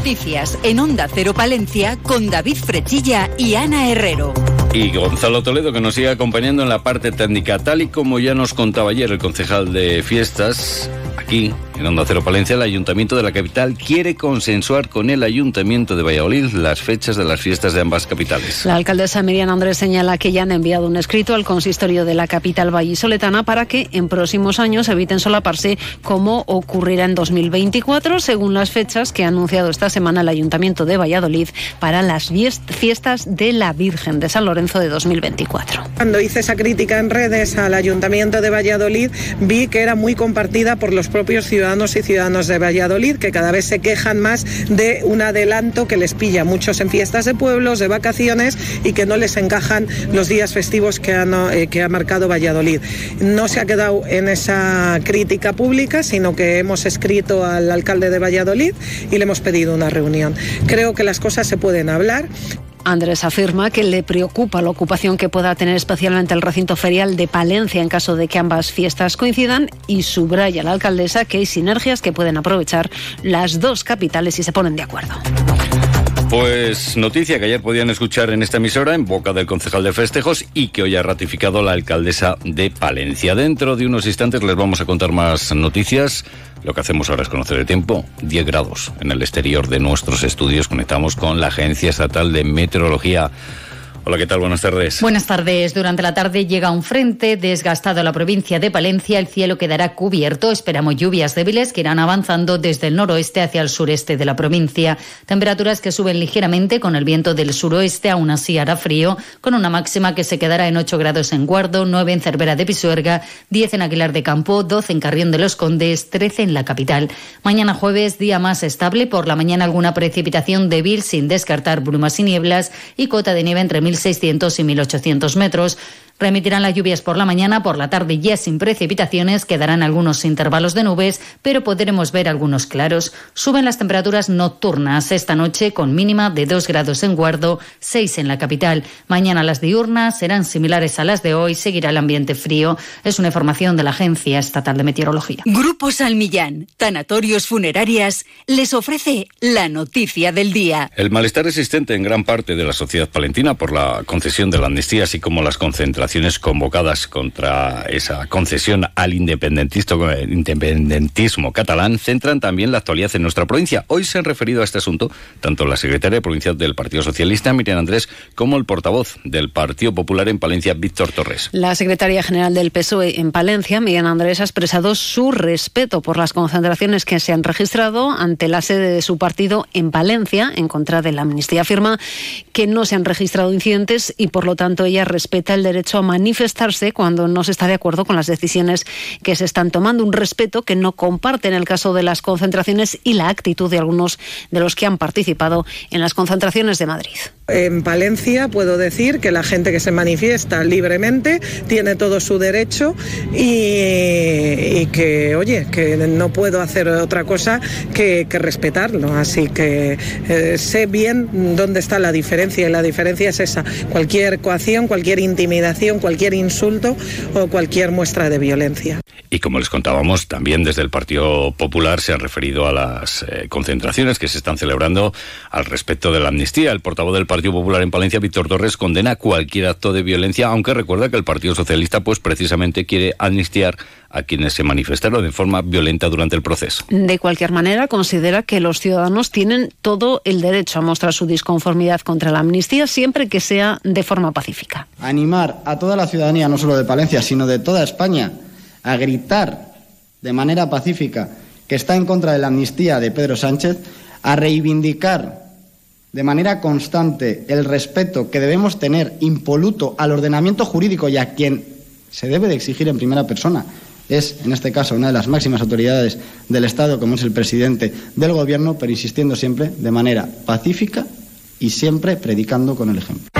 Noticias en Onda Cero Palencia con David Frechilla y Ana Herrero. Y Gonzalo Toledo que nos sigue acompañando en la parte técnica, tal y como ya nos contaba ayer el concejal de fiestas, aquí en Onda Cero Palencia, el Ayuntamiento de la capital quiere consensuar con el Ayuntamiento de Valladolid las fechas de las fiestas de ambas capitales. La alcaldesa Miriam Andrés señala que ya han enviado un escrito al consistorio de la capital vallisoletana para que en próximos años eviten solaparse como ocurrirá en 2024, según las fechas que ha anunciado esta semana el Ayuntamiento de Valladolid para las fiestas de la Virgen de San Lorenzo de 2024. Cuando hice esa crítica en redes al Ayuntamiento de Valladolid, vi que era muy compartida por los propios ciudadanos ciudadanos y ciudadanos de Valladolid que cada vez se quejan más de un adelanto que les pilla muchos en fiestas de pueblos, de vacaciones y que no les encajan los días festivos que, eh, que ha marcado Valladolid. No se ha quedado en esa crítica pública, sino que hemos escrito al alcalde de Valladolid y le hemos pedido una reunión. Creo que las cosas se pueden hablar. Andrés afirma que le preocupa la ocupación que pueda tener especialmente el recinto ferial de Palencia en caso de que ambas fiestas coincidan y subraya la alcaldesa que hay sinergias que pueden aprovechar las dos capitales si se ponen de acuerdo. Pues noticia que ayer podían escuchar en esta emisora en boca del concejal de festejos y que hoy ha ratificado la alcaldesa de Palencia. Dentro de unos instantes les vamos a contar más noticias. Lo que hacemos ahora es conocer el tiempo. 10 grados en el exterior de nuestros estudios. Conectamos con la Agencia Estatal de Meteorología. Hola, ¿qué tal? Buenas tardes. Buenas tardes. Durante la tarde llega un frente desgastado a la provincia de Palencia. El cielo quedará cubierto. Esperamos lluvias débiles que irán avanzando desde el noroeste hacia el sureste de la provincia. Temperaturas que suben ligeramente con el viento del suroeste. Aún así hará frío, con una máxima que se quedará en 8 grados en Guardo, 9 en Cervera de Pisuerga, 10 en Aguilar de Campo, 12 en Carrión de los Condes, 13 en la capital. Mañana jueves, día más estable. Por la mañana alguna precipitación débil sin descartar brumas y nieblas y cota de nieve entre 1.600 y 1.800 metros. Remitirán las lluvias por la mañana, por la tarde ya sin precipitaciones, quedarán algunos intervalos de nubes, pero podremos ver algunos claros. Suben las temperaturas nocturnas esta noche con mínima de 2 grados en Guardo, 6 en la capital. Mañana las diurnas serán similares a las de hoy, seguirá el ambiente frío. Es una información de la Agencia Estatal de Meteorología. Grupo Salmillán, Tanatorios Funerarias, les ofrece la noticia del día. El malestar existente en gran parte de la sociedad palentina por la concesión de la amnistía, así como las concentraciones convocadas contra esa concesión al independentismo catalán centran también la actualidad en nuestra provincia. Hoy se han referido a este asunto tanto la secretaria provincial del Partido Socialista, Miriam Andrés, como el portavoz del Partido Popular en Palencia, Víctor Torres. La secretaria general del PSOE en Palencia, Miriam Andrés, ha expresado su respeto por las concentraciones que se han registrado ante la sede de su partido en Palencia en contra de la amnistía. Afirma que no se han registrado incidentes y por lo tanto ella respeta el derecho manifestarse cuando no se está de acuerdo con las decisiones que se están tomando. Un respeto que no comparte en el caso de las concentraciones y la actitud de algunos de los que han participado en las concentraciones de Madrid. En Palencia puedo decir que la gente que se manifiesta libremente tiene todo su derecho y, que, oye, que no puedo hacer otra cosa que, respetarlo. Así que eh, sé bien dónde está la diferencia y la diferencia es esa. Cualquier coacción, cualquier intimidación, cualquier insulto o cualquier muestra de violencia. Y como les contábamos, también desde el Partido Popular se han referido a las eh, concentraciones que se están celebrando al respecto de la amnistía. El portavoz del Partido Partido Popular en Palencia, Víctor Torres, condena cualquier acto de violencia, aunque recuerda que el Partido Socialista, pues precisamente quiere amnistiar a quienes se manifestaron de forma violenta durante el proceso. De cualquier manera, considera que los ciudadanos tienen todo el derecho a mostrar su disconformidad contra la amnistía siempre que sea de forma pacífica. Animar a toda la ciudadanía, no solo de Palencia, sino de toda España, a gritar de manera pacífica que está en contra de la amnistía de Pedro Sánchez, a reivindicar de manera constante el respeto que debemos tener impoluto al ordenamiento jurídico y a quien se debe de exigir en primera persona es, en este caso, una de las máximas autoridades del Estado, como es el presidente del Gobierno, pero insistiendo siempre de manera pacífica y siempre predicando con el ejemplo.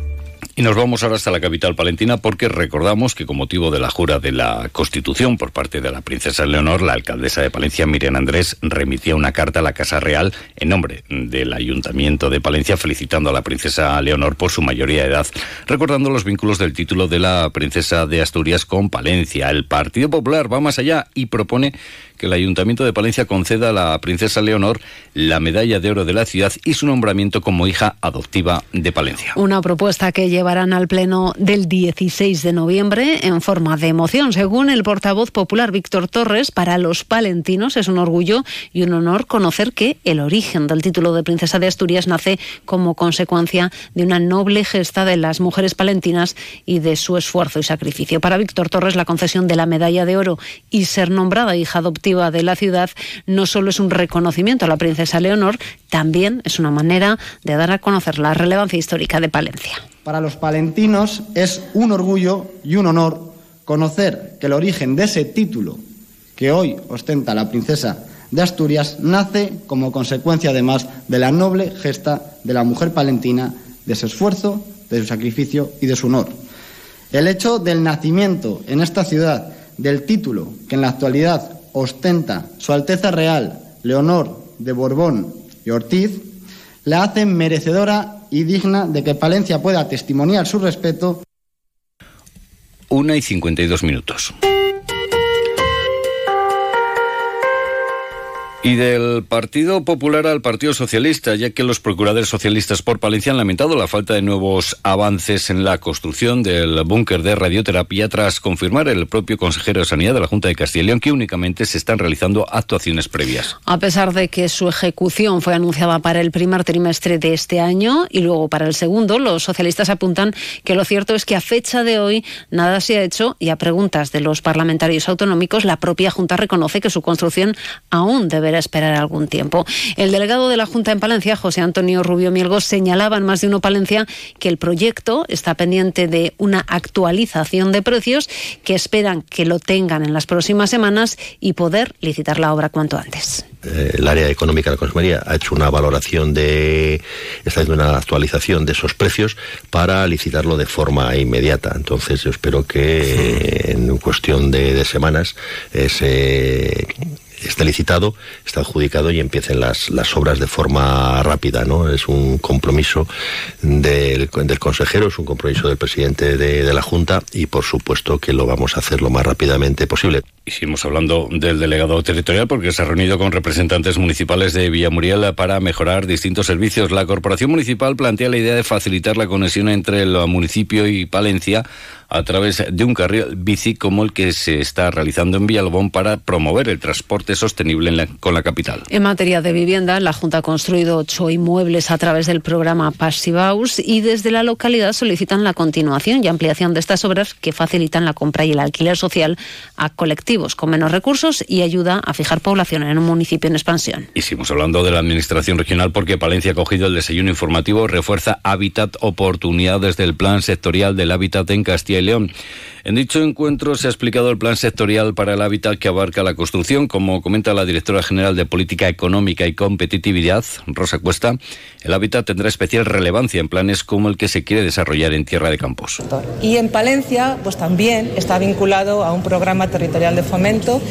Y nos vamos ahora hasta la capital palentina porque recordamos que con motivo de la jura de la Constitución por parte de la princesa Leonor, la alcaldesa de Palencia, Miriam Andrés, remitía una carta a la Casa Real en nombre del Ayuntamiento de Palencia felicitando a la princesa Leonor por su mayoría de edad, recordando los vínculos del título de la princesa de Asturias con Palencia. El Partido Popular va más allá y propone que el Ayuntamiento de Palencia conceda a la princesa Leonor la medalla de oro de la ciudad y su nombramiento como hija adoptiva de Palencia. Una propuesta que llevarán al Pleno del 16 de noviembre en forma de moción. Según el portavoz popular Víctor Torres, para los palentinos es un orgullo y un honor conocer que el origen del título de princesa de Asturias nace como consecuencia de una noble gesta de las mujeres palentinas y de su esfuerzo y sacrificio. Para Víctor Torres, la concesión de la medalla de oro y ser nombrada hija adoptiva de la ciudad no solo es un reconocimiento a la princesa Leonor, también es una manera de dar a conocer la relevancia histórica de Palencia. Para los palentinos es un orgullo y un honor conocer que el origen de ese título que hoy ostenta la princesa de Asturias nace como consecuencia además de la noble gesta de la mujer palentina, de su esfuerzo, de su sacrificio y de su honor. El hecho del nacimiento en esta ciudad del título que en la actualidad ostenta Su Alteza Real Leonor de Borbón y Ortiz, la hacen merecedora y digna de que Palencia pueda testimoniar su respeto. Una y cincuenta y dos minutos. Y del Partido Popular al Partido Socialista, ya que los procuradores socialistas por Palencia han lamentado la falta de nuevos avances en la construcción del búnker de radioterapia tras confirmar el propio consejero de Sanidad de la Junta de Castilla y León que únicamente se están realizando actuaciones previas. A pesar de que su ejecución fue anunciada para el primer trimestre de este año y luego para el segundo, los socialistas apuntan que lo cierto es que a fecha de hoy nada se ha hecho y a preguntas de los parlamentarios autonómicos la propia Junta reconoce que su construcción aún debe esperar algún tiempo. El delegado de la Junta en Palencia, José Antonio Rubio Mielgo, señalaba en más de uno Palencia que el proyecto está pendiente de una actualización de precios que esperan que lo tengan en las próximas semanas y poder licitar la obra cuanto antes. Eh, el área económica de la Consejería ha hecho una valoración de, está haciendo una actualización de esos precios para licitarlo de forma inmediata. Entonces yo espero que en cuestión de, de semanas eh, se está licitado, está adjudicado y empiecen las, las obras de forma rápida, ¿no? Es un compromiso del, del consejero, es un compromiso del presidente de, de, la Junta y por supuesto que lo vamos a hacer lo más rápidamente posible. Seguimos hablando del delegado territorial porque se ha reunido con representantes municipales de Villamuriel para mejorar distintos servicios. La Corporación Municipal plantea la idea de facilitar la conexión entre el municipio y Palencia a través de un carril bici como el que se está realizando en Villalbón para promover el transporte sostenible con la capital. En materia de vivienda, la Junta ha construido ocho inmuebles a través del programa Passivaus y desde la localidad solicitan la continuación y ampliación de estas obras que facilitan la compra y el alquiler social a colectivos con menos recursos y ayuda a fijar población en un municipio en expansión. Y seguimos hablando de la Administración Regional porque Palencia ha cogido el desayuno informativo, refuerza hábitat, oportunidades del Plan Sectorial del Hábitat en Castilla y León. En dicho encuentro se ha explicado el plan sectorial para el hábitat que abarca la construcción. Como comenta la directora general de Política Económica y Competitividad, Rosa Cuesta, el hábitat tendrá especial relevancia en planes como el que se quiere desarrollar en Tierra de Campos. Y en Palencia, pues también está vinculado a un programa territorial de fomento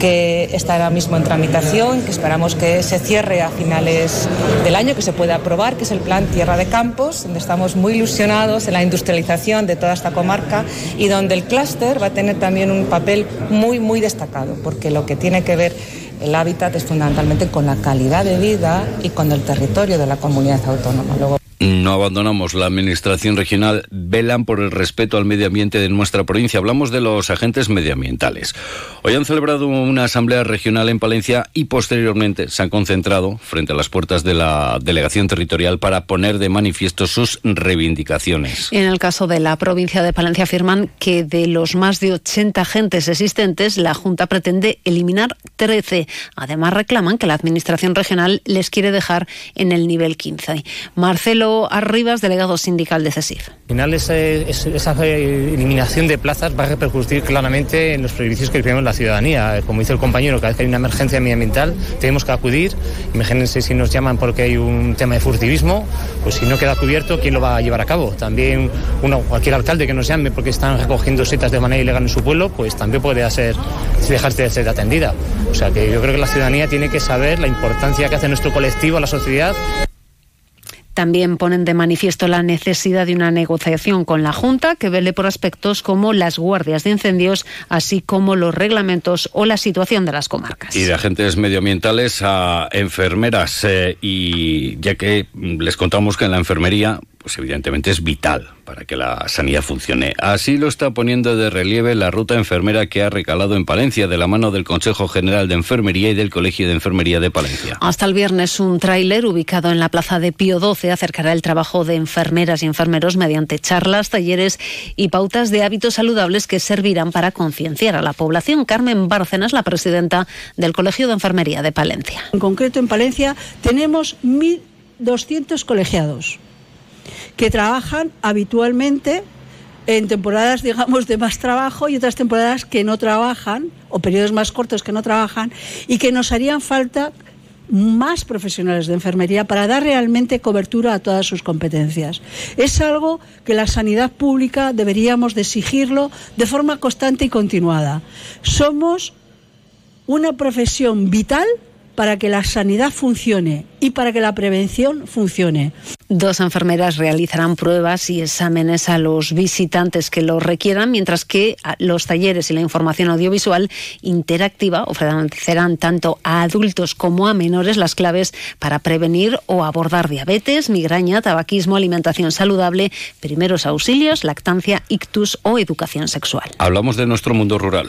que está ahora mismo en tramitación, que esperamos que se cierre a finales del año, que se pueda aprobar, que es el plan Tierra de Campos, donde estamos muy ilusionados en la industrialización de toda esta comarca y donde el clúster va a tener también un papel muy, muy destacado, porque lo que tiene que ver el hábitat es fundamentalmente con la calidad de vida y con el territorio de la comunidad autónoma. No abandonamos la administración regional, velan por el respeto al medio ambiente de nuestra provincia. Hablamos de los agentes medioambientales. Hoy han celebrado una asamblea regional en Palencia y posteriormente se han concentrado frente a las puertas de la delegación territorial para poner de manifiesto sus reivindicaciones. En el caso de la provincia de Palencia afirman que de los más de 80 agentes existentes, la Junta pretende eliminar 13. Además reclaman que la administración regional les quiere dejar en el nivel 15. Marcelo Arribas, delegado sindical de CESIF. Al final esa, eliminación de plazas va a repercutir claramente en los servicios que tenemos la ciudadanía. Como dice el compañero, cada vez que hay una emergencia medioambiental tenemos que acudir. Imagínense si nos llaman porque hay un tema de furtivismo, pues si no queda cubierto, ¿quién lo va a llevar a cabo? También uno, cualquier alcalde que nos llame porque están recogiendo setas de manera ilegal en su pueblo, pues también puede hacer, dejarse de ser atendida. O sea que yo creo que la ciudadanía tiene que saber la importancia que hace nuestro colectivo a la sociedad. También ponen de manifiesto la necesidad de una negociación con la Junta que vele por aspectos como las guardias de incendios, así como los reglamentos o la situación de las comarcas. Y de agentes medioambientales a enfermeras. Eh, y ya que les contamos que en la enfermería pues evidentemente es vital para que la sanidad funcione. Así lo está poniendo de relieve la ruta enfermera que ha recalado en Palencia de la mano del Consejo General de Enfermería y del Colegio de Enfermería de Palencia. Hasta el viernes un tráiler ubicado en la Plaza de Pío XII acercará el trabajo de enfermeras y enfermeros mediante charlas, talleres y pautas de hábitos saludables que servirán para concienciar a la población. Carmen Bárcenas, la presidenta del Colegio de Enfermería de Palencia. En concreto en Palencia tenemos 1.200 colegiados que trabajan habitualmente en temporadas, digamos, de más trabajo y otras temporadas que no trabajan, o periodos más cortos que no trabajan, y que nos harían falta más profesionales de enfermería para dar realmente cobertura a todas sus competencias. Es algo que la sanidad pública deberíamos de exigirlo de forma constante y continuada. Somos una profesión vital para que la sanidad funcione y para que la prevención funcione. Dos enfermeras realizarán pruebas y exámenes a los visitantes que lo requieran, mientras que los talleres y la información audiovisual interactiva ofrecerán tanto a adultos como a menores las claves para prevenir o abordar diabetes, migraña, tabaquismo, alimentación saludable, primeros auxilios, lactancia, ictus o educación sexual. Hablamos de nuestro mundo rural.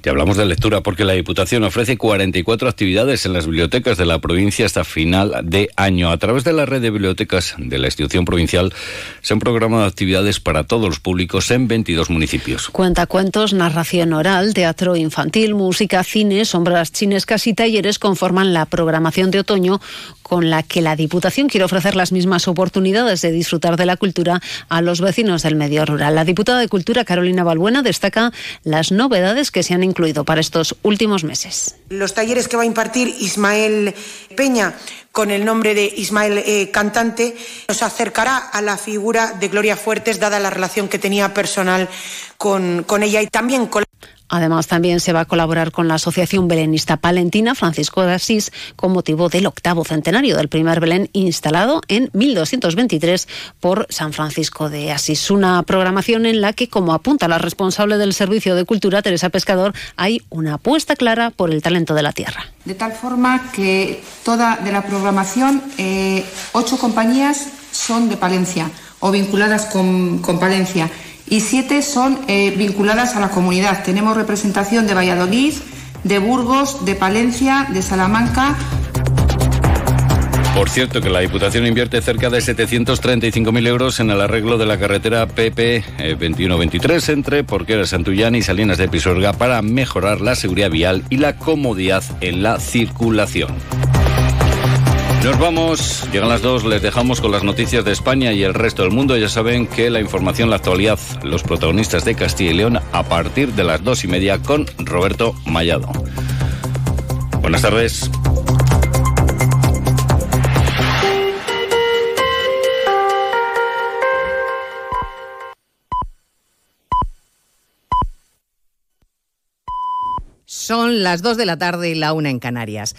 Te hablamos de lectura porque la Diputación ofrece 44 actividades en las bibliotecas de la provincia hasta final de año. A través de la red de bibliotecas de la institución provincial se han programado actividades para todos los públicos en 22 municipios. Cuentacuentos, narración oral, teatro infantil, música, cine, sombras chinescas y talleres conforman la programación de otoño con la que la Diputación quiere ofrecer las mismas oportunidades de disfrutar de la cultura a los vecinos del medio rural. La diputada de Cultura, Carolina Balbuena, destaca las novedades que se han incluido para estos últimos meses. Los talleres que va a impartir Ismael Peña con el nombre de Ismael eh, Cantante, nos acercará a la figura de Gloria Fuertes, dada la relación que tenía personal con, con ella y también con Además, también se va a colaborar con la Asociación Belenista Palentina Francisco de Asís con motivo del octavo centenario del primer Belén instalado en 1223 por San Francisco de Asís. Una programación en la que, como apunta la responsable del Servicio de Cultura, Teresa Pescador, hay una apuesta clara por el talento de la tierra. De tal forma que toda de la programación, eh, ocho compañías son de Palencia o vinculadas con, con Palencia y siete son eh, vinculadas a la comunidad. Tenemos representación de Valladolid, de Burgos, de Palencia, de Salamanca. Por cierto, que la Diputación invierte cerca de 735.000 euros en el arreglo de la carretera PP 2123 eh, entre Porquera Santullán y Salinas de Pisorga para mejorar la seguridad vial y la comodidad en la circulación. Nos vamos, llegan las dos, les dejamos con las noticias de España y el resto del mundo. Ya saben que la información, la actualidad, los protagonistas de Castilla y León a partir de las dos y media con Roberto Mallado. Buenas tardes. Son las dos de la tarde y la una en Canarias.